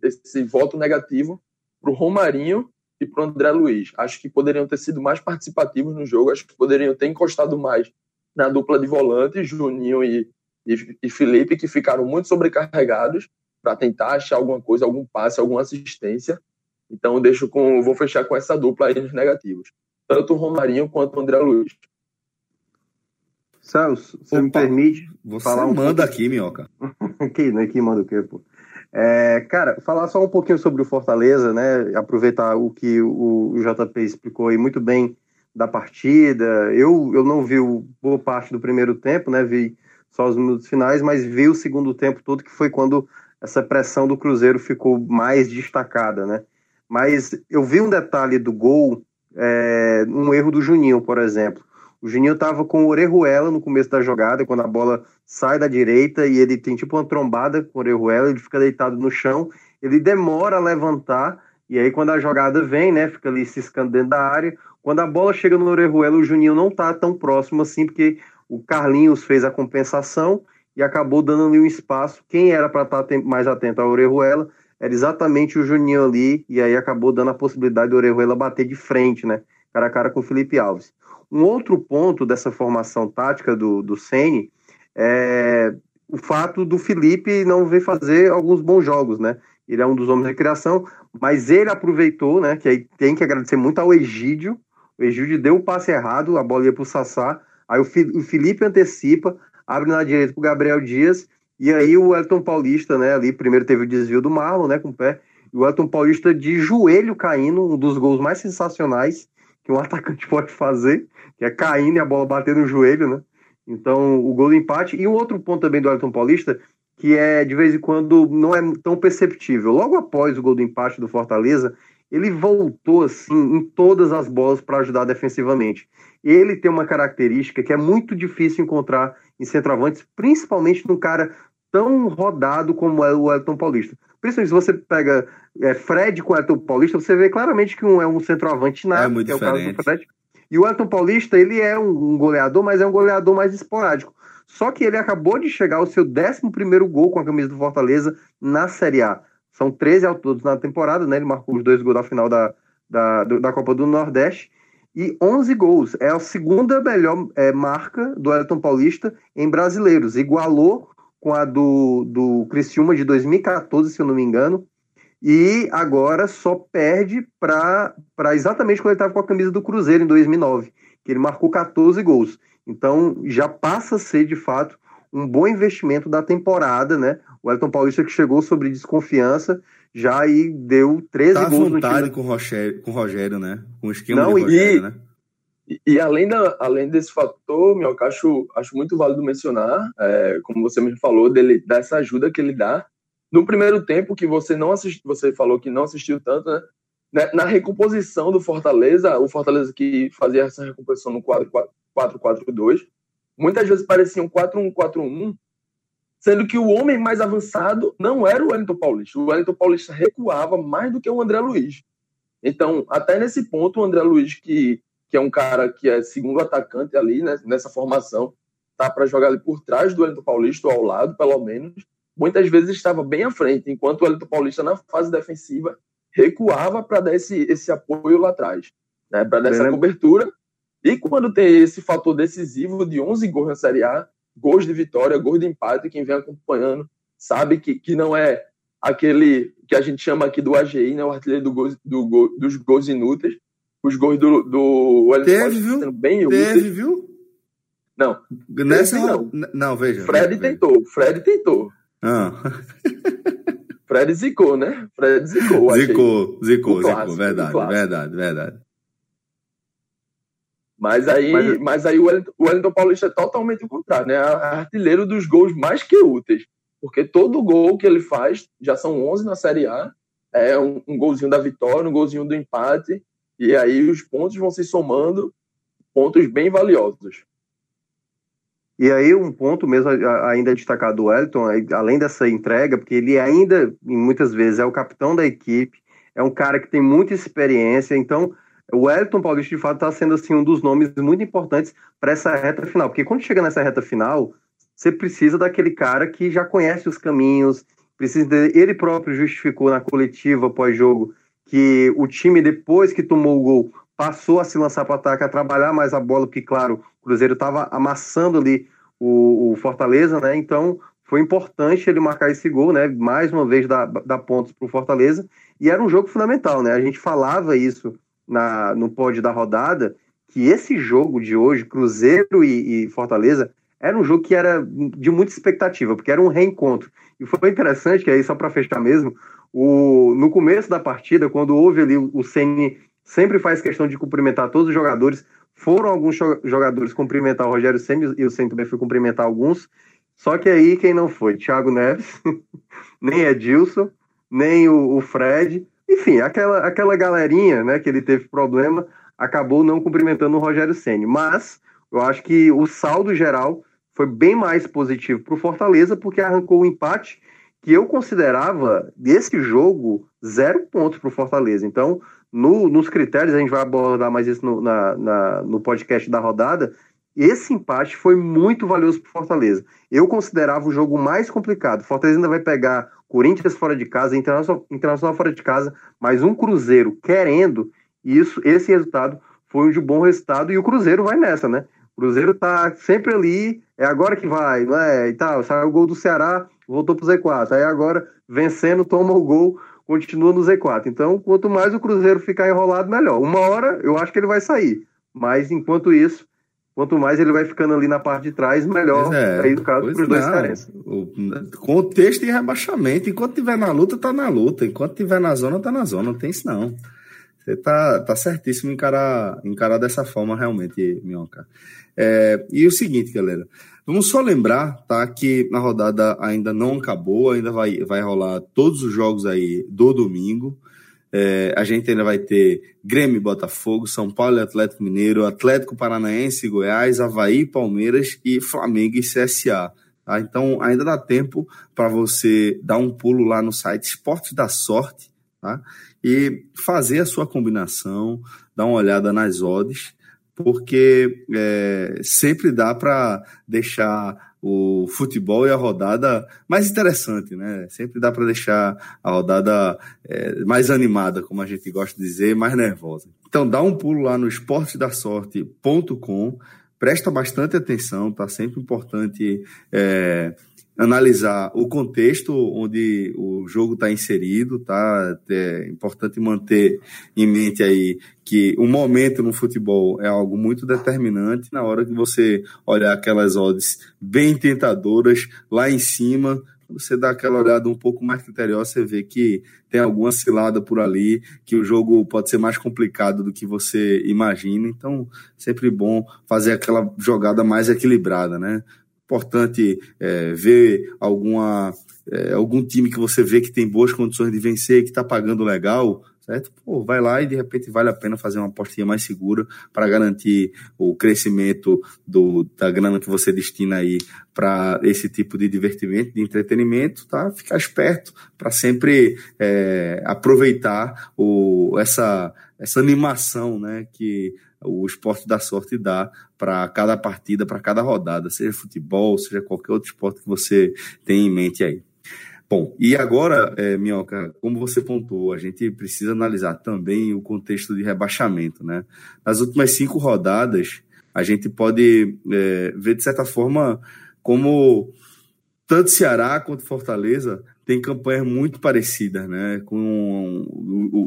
esse voto negativo para o Romarinho e para o André Luiz. Acho que poderiam ter sido mais participativos no jogo, acho que poderiam ter encostado mais na dupla de volante, Juninho e, e, e Felipe, que ficaram muito sobrecarregados para tentar achar alguma coisa, algum passe, alguma assistência. Então eu deixo com, vou fechar com essa dupla aí nos negativos, tanto o Romarinho quanto o André Luiz. Celso, você Opa, me permite você falar um manda pouco... aqui, minhoca. que, né? Que manda o quê, pô? É, cara, falar só um pouquinho sobre o Fortaleza, né? Aproveitar o que o, JP explicou aí muito bem da partida. Eu, eu não vi boa parte do primeiro tempo, né? Vi só os minutos finais, mas vi o segundo tempo todo, que foi quando essa pressão do Cruzeiro ficou mais destacada, né? Mas eu vi um detalhe do gol, é, um erro do Juninho, por exemplo. O Juninho estava com o Orejuela no começo da jogada, quando a bola sai da direita e ele tem tipo uma trombada com o Orejuela, ele fica deitado no chão, ele demora a levantar, e aí quando a jogada vem, né, fica ali ciscando dentro da área, quando a bola chega no Orejuela, o Juninho não tá tão próximo assim, porque o Carlinhos fez a compensação e acabou dando ali um espaço. Quem era para estar tá mais atento ao Orejuela era exatamente o Juninho ali, e aí acabou dando a possibilidade do Orejuela bater de frente, né, cara a cara com o Felipe Alves. Um outro ponto dessa formação tática do, do Ceni é o fato do Felipe não ver fazer alguns bons jogos, né? Ele é um dos homens da criação, mas ele aproveitou, né? Que aí tem que agradecer muito ao Egídio. O Egídio deu o passe errado, a bola ia para o Sassá. Aí o, Felipe antecipa, abre na direita para o Gabriel Dias. E aí o Elton Paulista, né? Ali primeiro teve o desvio do Marlon, né? Com o pé. E o Elton Paulista de joelho caindo, um dos gols mais sensacionais que um atacante pode fazer que é caindo e a bola bater no joelho, né? Então, o gol do empate. E um outro ponto também do Elton Paulista, que é de vez em quando não é tão perceptível. Logo após o gol do empate do Fortaleza, ele voltou assim em todas as bolas para ajudar defensivamente. Ele tem uma característica que é muito difícil encontrar em centroavantes, principalmente num cara tão rodado como é o Elton Paulista. Principalmente se você pega é, Fred com o Elton Paulista, você vê claramente que um é um centroavante na, é que é o caso do Fred. E o Elton Paulista, ele é um goleador, mas é um goleador mais esporádico. Só que ele acabou de chegar ao seu 11 gol com a camisa do Fortaleza na Série A. São 13 ao todos na temporada, né? Ele marcou os dois gols da final da, da, da Copa do Nordeste. E 11 gols. É a segunda melhor é, marca do Elton Paulista em brasileiros. Igualou com a do, do Criciúma de 2014, se eu não me engano, e agora só perde para exatamente quando ele estava com a camisa do Cruzeiro em 2009, que ele marcou 14 gols. Então já passa a ser de fato um bom investimento da temporada, né? O Elton Paulista que chegou sobre desconfiança, já aí deu 13 tá gols vontade no time. com o Rogério, com o Rogério, né? Com o esquema Não, de Rogério, e, né? E, e além, da, além desse fator, meu, acho, acho muito válido mencionar, é, como você me falou, dele, dessa ajuda que ele dá no primeiro tempo, que você não assistiu, você falou que não assistiu tanto, né? Na recomposição do Fortaleza, o Fortaleza que fazia essa recomposição no 4-4-2, muitas vezes parecia um 4-1-4-1, sendo que o homem mais avançado não era o Wellington Paulista. O Wellington Paulista recuava mais do que o André Luiz. Então, até nesse ponto, o André Luiz, que, que é um cara que é segundo atacante ali, né, nessa formação, tá para jogar ali por trás do Wellington Paulista, ou ao lado, pelo menos, muitas vezes estava bem à frente, enquanto o Elton Paulista, na fase defensiva, recuava para dar esse, esse apoio lá atrás, né, para dar essa cobertura. E quando tem esse fator decisivo de 11 gols na Série A, gols de vitória, gols de empate, quem vem acompanhando sabe que, que não é aquele que a gente chama aqui do AGI, né? O artilheiro do gol, do gol, dos gols inúteis. Os gols do, do Wellington Teve, viu? sendo bem Teve, úteis. viu? Não. Nessa não. não, veja. Fred veja, tentou. Fred tentou. Ah. Fred zicou, né? Fred zicou. Zicou, zicou, zicou. Verdade, verdade, verdade. Mas aí, mas, mas aí o, Wellington, o Wellington Paulista é totalmente o contrário, né? É artilheiro dos gols mais que úteis. Porque todo gol que ele faz, já são 11 na Série A, é um, um golzinho da vitória, um golzinho do empate, e aí os pontos vão se somando, pontos bem valiosos. E aí um ponto mesmo ainda destacado do Wellington, além dessa entrega, porque ele ainda, muitas vezes, é o capitão da equipe, é um cara que tem muita experiência, então o Wellington Paulista, de fato, está sendo assim, um dos nomes muito importantes para essa reta final, porque quando chega nessa reta final, você precisa daquele cara que já conhece os caminhos, precisa de... ele próprio justificou na coletiva pós-jogo que o time, depois que tomou o gol, passou a se lançar para ataque, a trabalhar mais a bola, porque, claro, o Cruzeiro estava amassando ali o, o, Fortaleza, né? Então foi importante ele marcar esse gol, né? Mais uma vez dar, dar pontos para o Fortaleza. E era um jogo fundamental, né? A gente falava isso na, no pódio da rodada, que esse jogo de hoje, Cruzeiro e, e Fortaleza, era um jogo que era de muita expectativa, porque era um reencontro. E foi interessante, que aí, só para fechar mesmo, o, no começo da partida, quando houve ali, o Ceni sempre faz questão de cumprimentar todos os jogadores. Foram alguns jogadores cumprimentar o Rogério Ceni e o Ceni também foi cumprimentar alguns. Só que aí quem não foi? Thiago Neves, nem Edilson, nem o, o, Fred. Enfim, aquela, aquela galerinha né, que ele teve problema acabou não cumprimentando o Rogério Ceni. Mas eu acho que o saldo geral foi bem mais positivo para o Fortaleza, porque arrancou o um empate que eu considerava desse jogo zero pontos para o Fortaleza. Então, no, nos critérios, a gente vai abordar mais isso no, na, na, no podcast da rodada. Esse empate foi muito valioso para Fortaleza. Eu considerava o jogo mais complicado. Fortaleza ainda vai pegar Corinthians fora de casa, Internacional, Internacional fora de casa, mas um Cruzeiro querendo. Isso, esse resultado foi um de bom resultado e o Cruzeiro vai nessa, né? O Cruzeiro tá sempre ali, é agora que vai, não é? E tal, saiu o gol do Ceará, voltou pro Z4. Aí agora, vencendo, toma o gol, continua no Z4. Então, quanto mais o Cruzeiro ficar enrolado, melhor. Uma hora, eu acho que ele vai sair. Mas, enquanto isso, quanto mais ele vai ficando ali na parte de trás, melhor. É, aí, no caso, os dois carecem. Contexto de rebaixamento, enquanto tiver na luta, tá na luta. Enquanto tiver na zona, tá na zona. Não tem isso, não. Você tá, tá certíssimo encarar, encarar dessa forma, realmente, Minhoca. É, e o seguinte, galera. Vamos só lembrar, tá, que a rodada ainda não acabou, ainda vai, vai rolar todos os jogos aí do domingo. É, a gente ainda vai ter Grêmio Botafogo, São Paulo e Atlético Mineiro, Atlético Paranaense e Goiás, Havaí, Palmeiras e Flamengo e CSA. Tá? Então ainda dá tempo para você dar um pulo lá no site Esporte da Sorte tá? e fazer a sua combinação, dar uma olhada nas odds porque é, sempre dá para deixar o futebol e a rodada mais interessante, né? Sempre dá para deixar a rodada é, mais animada, como a gente gosta de dizer, mais nervosa. Então dá um pulo lá no esportedasorte.com, presta bastante atenção, tá sempre importante é, analisar o contexto onde o jogo está inserido, tá? É importante manter em mente aí que o momento no futebol é algo muito determinante na hora que você olhar aquelas odds bem tentadoras lá em cima, você dá aquela olhada um pouco mais criteriosa, você vê que tem alguma cilada por ali, que o jogo pode ser mais complicado do que você imagina. Então, sempre bom fazer aquela jogada mais equilibrada, né? Importante é, ver alguma, é, algum time que você vê que tem boas condições de vencer, que está pagando legal, certo? Pô, vai lá e de repente vale a pena fazer uma apostinha mais segura para garantir o crescimento do, da grana que você destina aí para esse tipo de divertimento, de entretenimento, tá? Ficar esperto para sempre é, aproveitar o, essa, essa animação, né? Que o esporte da sorte dá para cada partida, para cada rodada, seja futebol, seja qualquer outro esporte que você tem em mente aí. Bom, e agora, é, Minhoca, como você pontuou, a gente precisa analisar também o contexto de rebaixamento, né? Nas últimas cinco rodadas, a gente pode é, ver, de certa forma, como tanto Ceará quanto Fortaleza tem campanhas muito parecidas, né? Com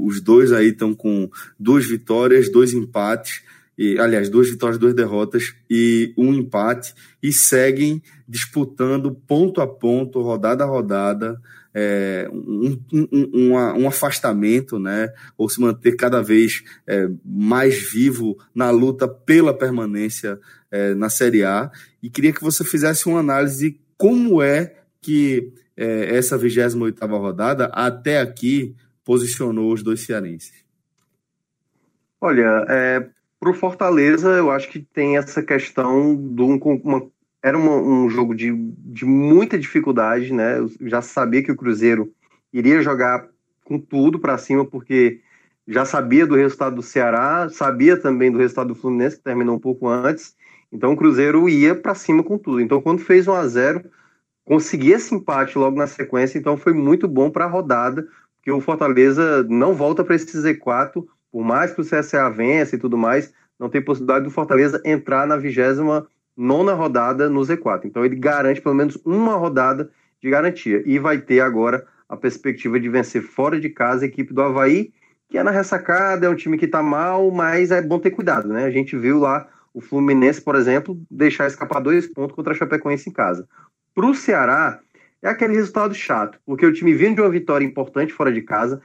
os dois aí estão com duas vitórias, dois empates, e, aliás, duas vitórias, duas derrotas e um empate, e seguem disputando ponto a ponto, rodada a rodada, é, um, um, um, afastamento, né? Ou se manter cada vez é, mais vivo na luta pela permanência é, na Série A. E queria que você fizesse uma análise de como é que é, essa 28 rodada até aqui posicionou os dois cearenses. Olha, é, para o Fortaleza, eu acho que tem essa questão de um, uma, era uma, um jogo de, de muita dificuldade, né? Eu já sabia que o Cruzeiro iria jogar com tudo para cima, porque já sabia do resultado do Ceará, sabia também do resultado do Fluminense, que terminou um pouco antes. Então o Cruzeiro ia para cima com tudo. Então quando fez 1 a 0 conseguia esse empate logo na sequência, então foi muito bom para a rodada, porque o Fortaleza não volta para esse Z4, por mais que o CSA vença e tudo mais, não tem possibilidade do Fortaleza entrar na vigésima nona rodada no Z4. Então ele garante pelo menos uma rodada de garantia. E vai ter agora a perspectiva de vencer fora de casa a equipe do Havaí, que é na ressacada, é um time que está mal, mas é bom ter cuidado, né? A gente viu lá o Fluminense, por exemplo, deixar escapar dois pontos contra a Chapecoense em casa. Para o Ceará, é aquele resultado chato, porque o time vindo de uma vitória importante fora de casa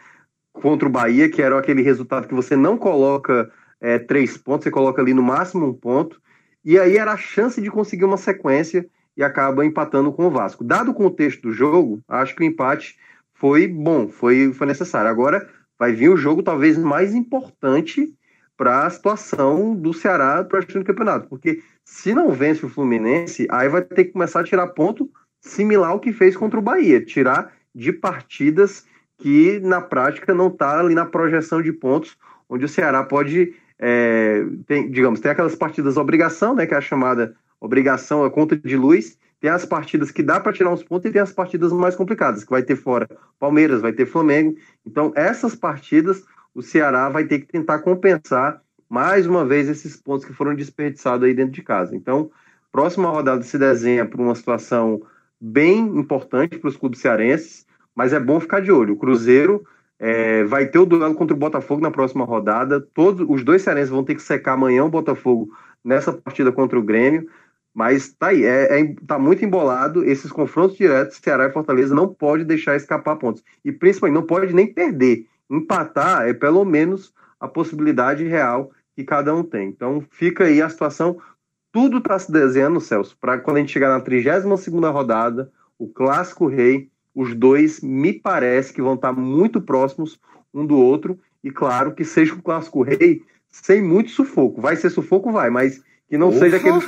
contra o Bahia, que era aquele resultado que você não coloca é, três pontos, você coloca ali no máximo um ponto, e aí era a chance de conseguir uma sequência e acaba empatando com o Vasco. Dado o contexto do jogo, acho que o empate foi bom, foi, foi necessário. Agora vai vir o jogo talvez mais importante para a situação do Ceará para o campeonato, porque se não vence o Fluminense, aí vai ter que começar a tirar ponto similar ao que fez contra o Bahia, tirar de partidas que na prática não está ali na projeção de pontos, onde o Ceará pode é, tem, digamos, tem aquelas partidas obrigação, né, que é a chamada obrigação, a conta de luz, tem as partidas que dá para tirar uns pontos e tem as partidas mais complicadas, que vai ter fora Palmeiras, vai ter Flamengo. Então, essas partidas, o Ceará vai ter que tentar compensar mais uma vez esses pontos que foram desperdiçados aí dentro de casa. Então, próxima rodada se desenha para uma situação bem importante para os clubes cearenses, mas é bom ficar de olho. O Cruzeiro é, vai ter o duelo contra o Botafogo na próxima rodada. Todos os dois cearenses vão ter que secar amanhã o Botafogo nessa partida contra o Grêmio. Mas tá aí, é, é, tá muito embolado. Esses confrontos diretos, Ceará e Fortaleza não pode deixar escapar pontos. E principalmente não pode nem perder. Empatar é pelo menos a possibilidade real que cada um tem. Então fica aí a situação. Tudo está se desenhando, Celso, para quando a gente chegar na 32 segunda rodada, o clássico rei os dois me parece que vão estar muito próximos um do outro, e claro que seja o clássico rei sem muito sufoco. Vai ser sufoco, vai, mas que não seja aquele.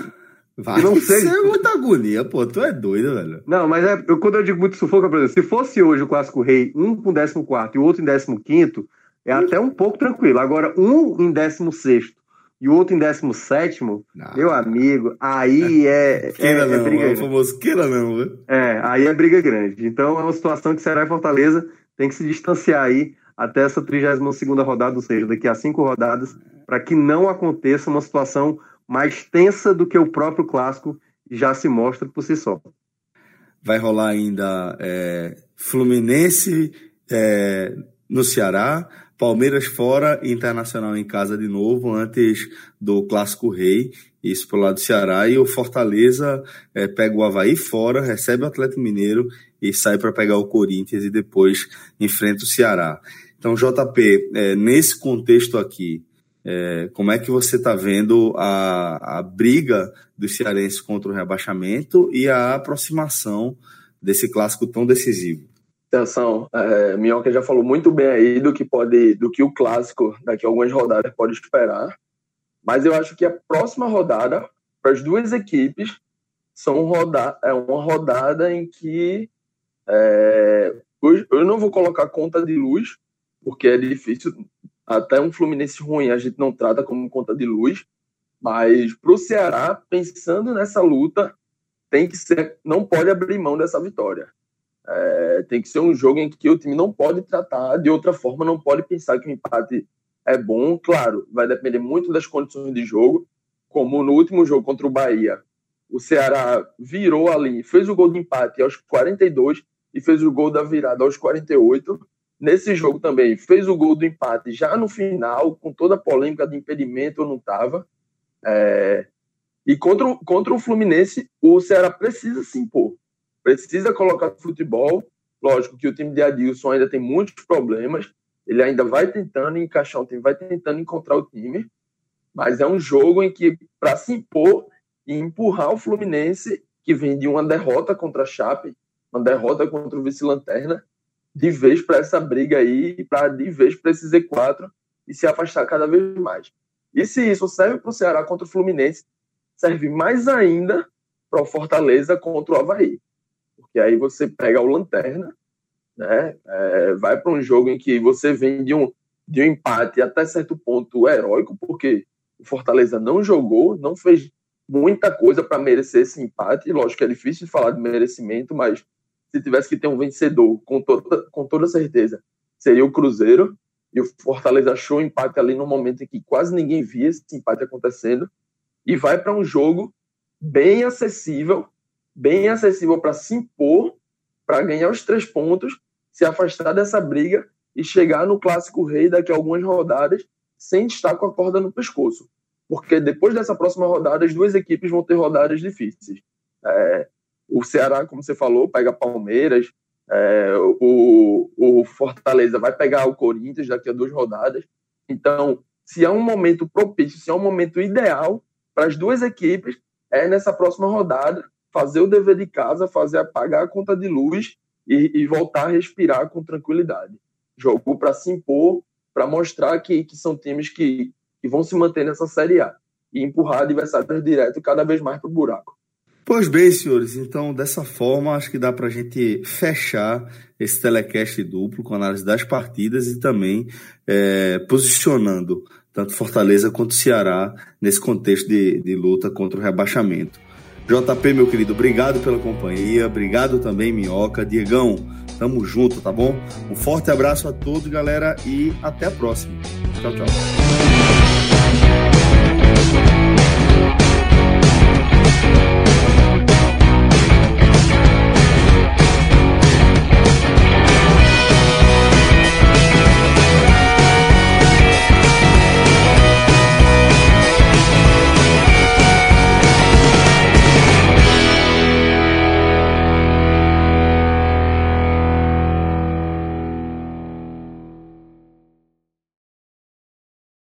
Vai que não seja... ser muita agonia, pô, tu é doido, velho. Não, mas é, eu, quando eu digo muito sufoco, por exemplo, se fosse hoje o clássico rei, um com 14 e o outro em 15, é até um pouco tranquilo. Agora, um em 16 e o outro em 17, meu amigo, aí é. Queira é, não, é briga é o famoso queira não, viu? É, aí é briga grande. Então é uma situação que Ceará e Fortaleza tem que se distanciar aí até essa 32 rodada, ou seja, daqui a cinco rodadas, para que não aconteça uma situação mais tensa do que o próprio clássico já se mostra por si só. Vai rolar ainda é, Fluminense é, no Ceará, Palmeiras fora e Internacional em casa de novo, antes do Clássico Rei, isso pro lado do Ceará. E o Fortaleza é, pega o Havaí fora, recebe o Atlético Mineiro e sai para pegar o Corinthians e depois enfrenta o Ceará. Então, JP, é, nesse contexto aqui, é, como é que você está vendo a, a briga dos cearenses contra o rebaixamento e a aproximação desse clássico tão decisivo? Atenção, é, Minhoca já falou muito bem aí do que pode, do que o clássico daqui a algumas rodadas pode esperar. Mas eu acho que a próxima rodada para as duas equipes são roda é uma rodada em que é, eu não vou colocar conta de luz porque é difícil até um Fluminense ruim a gente não trata como conta de luz, mas para o Ceará pensando nessa luta tem que ser não pode abrir mão dessa vitória é, tem que ser um jogo em que o time não pode tratar de outra forma, não pode pensar que o empate é bom. Claro, vai depender muito das condições de jogo, como no último jogo contra o Bahia. O Ceará virou ali, fez o gol de empate aos 42, e fez o gol da virada aos 48. Nesse jogo também fez o gol do empate já no final, com toda a polêmica de impedimento ou não estava. É... E contra, o, contra o Fluminense, o Ceará precisa se impor, precisa colocar futebol. Lógico que o time de Adilson ainda tem muitos problemas, ele ainda vai tentando encaixar o time, vai tentando encontrar o time, mas é um jogo em que, para se impor e empurrar o Fluminense, que vem de uma derrota contra a Chape, uma derrota contra o vice-lanterna, de vez para essa briga aí, para de vez para esse Z4 e se afastar cada vez mais. E se isso serve para o Ceará contra o Fluminense, serve mais ainda para o Fortaleza contra o Havaí. Porque aí você pega o Lanterna, né? É, vai para um jogo em que você vem de um, de um empate até certo ponto heróico, porque o Fortaleza não jogou, não fez muita coisa para merecer esse empate. Lógico que é difícil falar de merecimento, mas se tivesse que ter um vencedor, com toda, com toda certeza, seria o Cruzeiro. E o Fortaleza achou o empate ali no momento em que quase ninguém via esse empate acontecendo. E vai para um jogo bem acessível, bem acessível para se impor, para ganhar os três pontos, se afastar dessa briga e chegar no Clássico Rei daqui a algumas rodadas sem estar com a corda no pescoço. Porque depois dessa próxima rodada, as duas equipes vão ter rodadas difíceis. É, o Ceará, como você falou, pega Palmeiras, é, o, o Fortaleza vai pegar o Corinthians daqui a duas rodadas. Então, se é um momento propício, se é um momento ideal para as duas equipes, é nessa próxima rodada fazer o dever de casa, fazer apagar a conta de luz e, e voltar a respirar com tranquilidade. Jogo para se impor, para mostrar que, que são times que, que vão se manter nessa Série A e empurrar adversários direto cada vez mais para o buraco. Pois bem, senhores, então dessa forma acho que dá para a gente fechar esse telecast duplo com análise das partidas e também é, posicionando tanto Fortaleza quanto Ceará nesse contexto de, de luta contra o rebaixamento. JP, meu querido, obrigado pela companhia, obrigado também, Minhoca, Diegão, tamo junto, tá bom? Um forte abraço a todos, galera, e até a próxima. Tchau, tchau.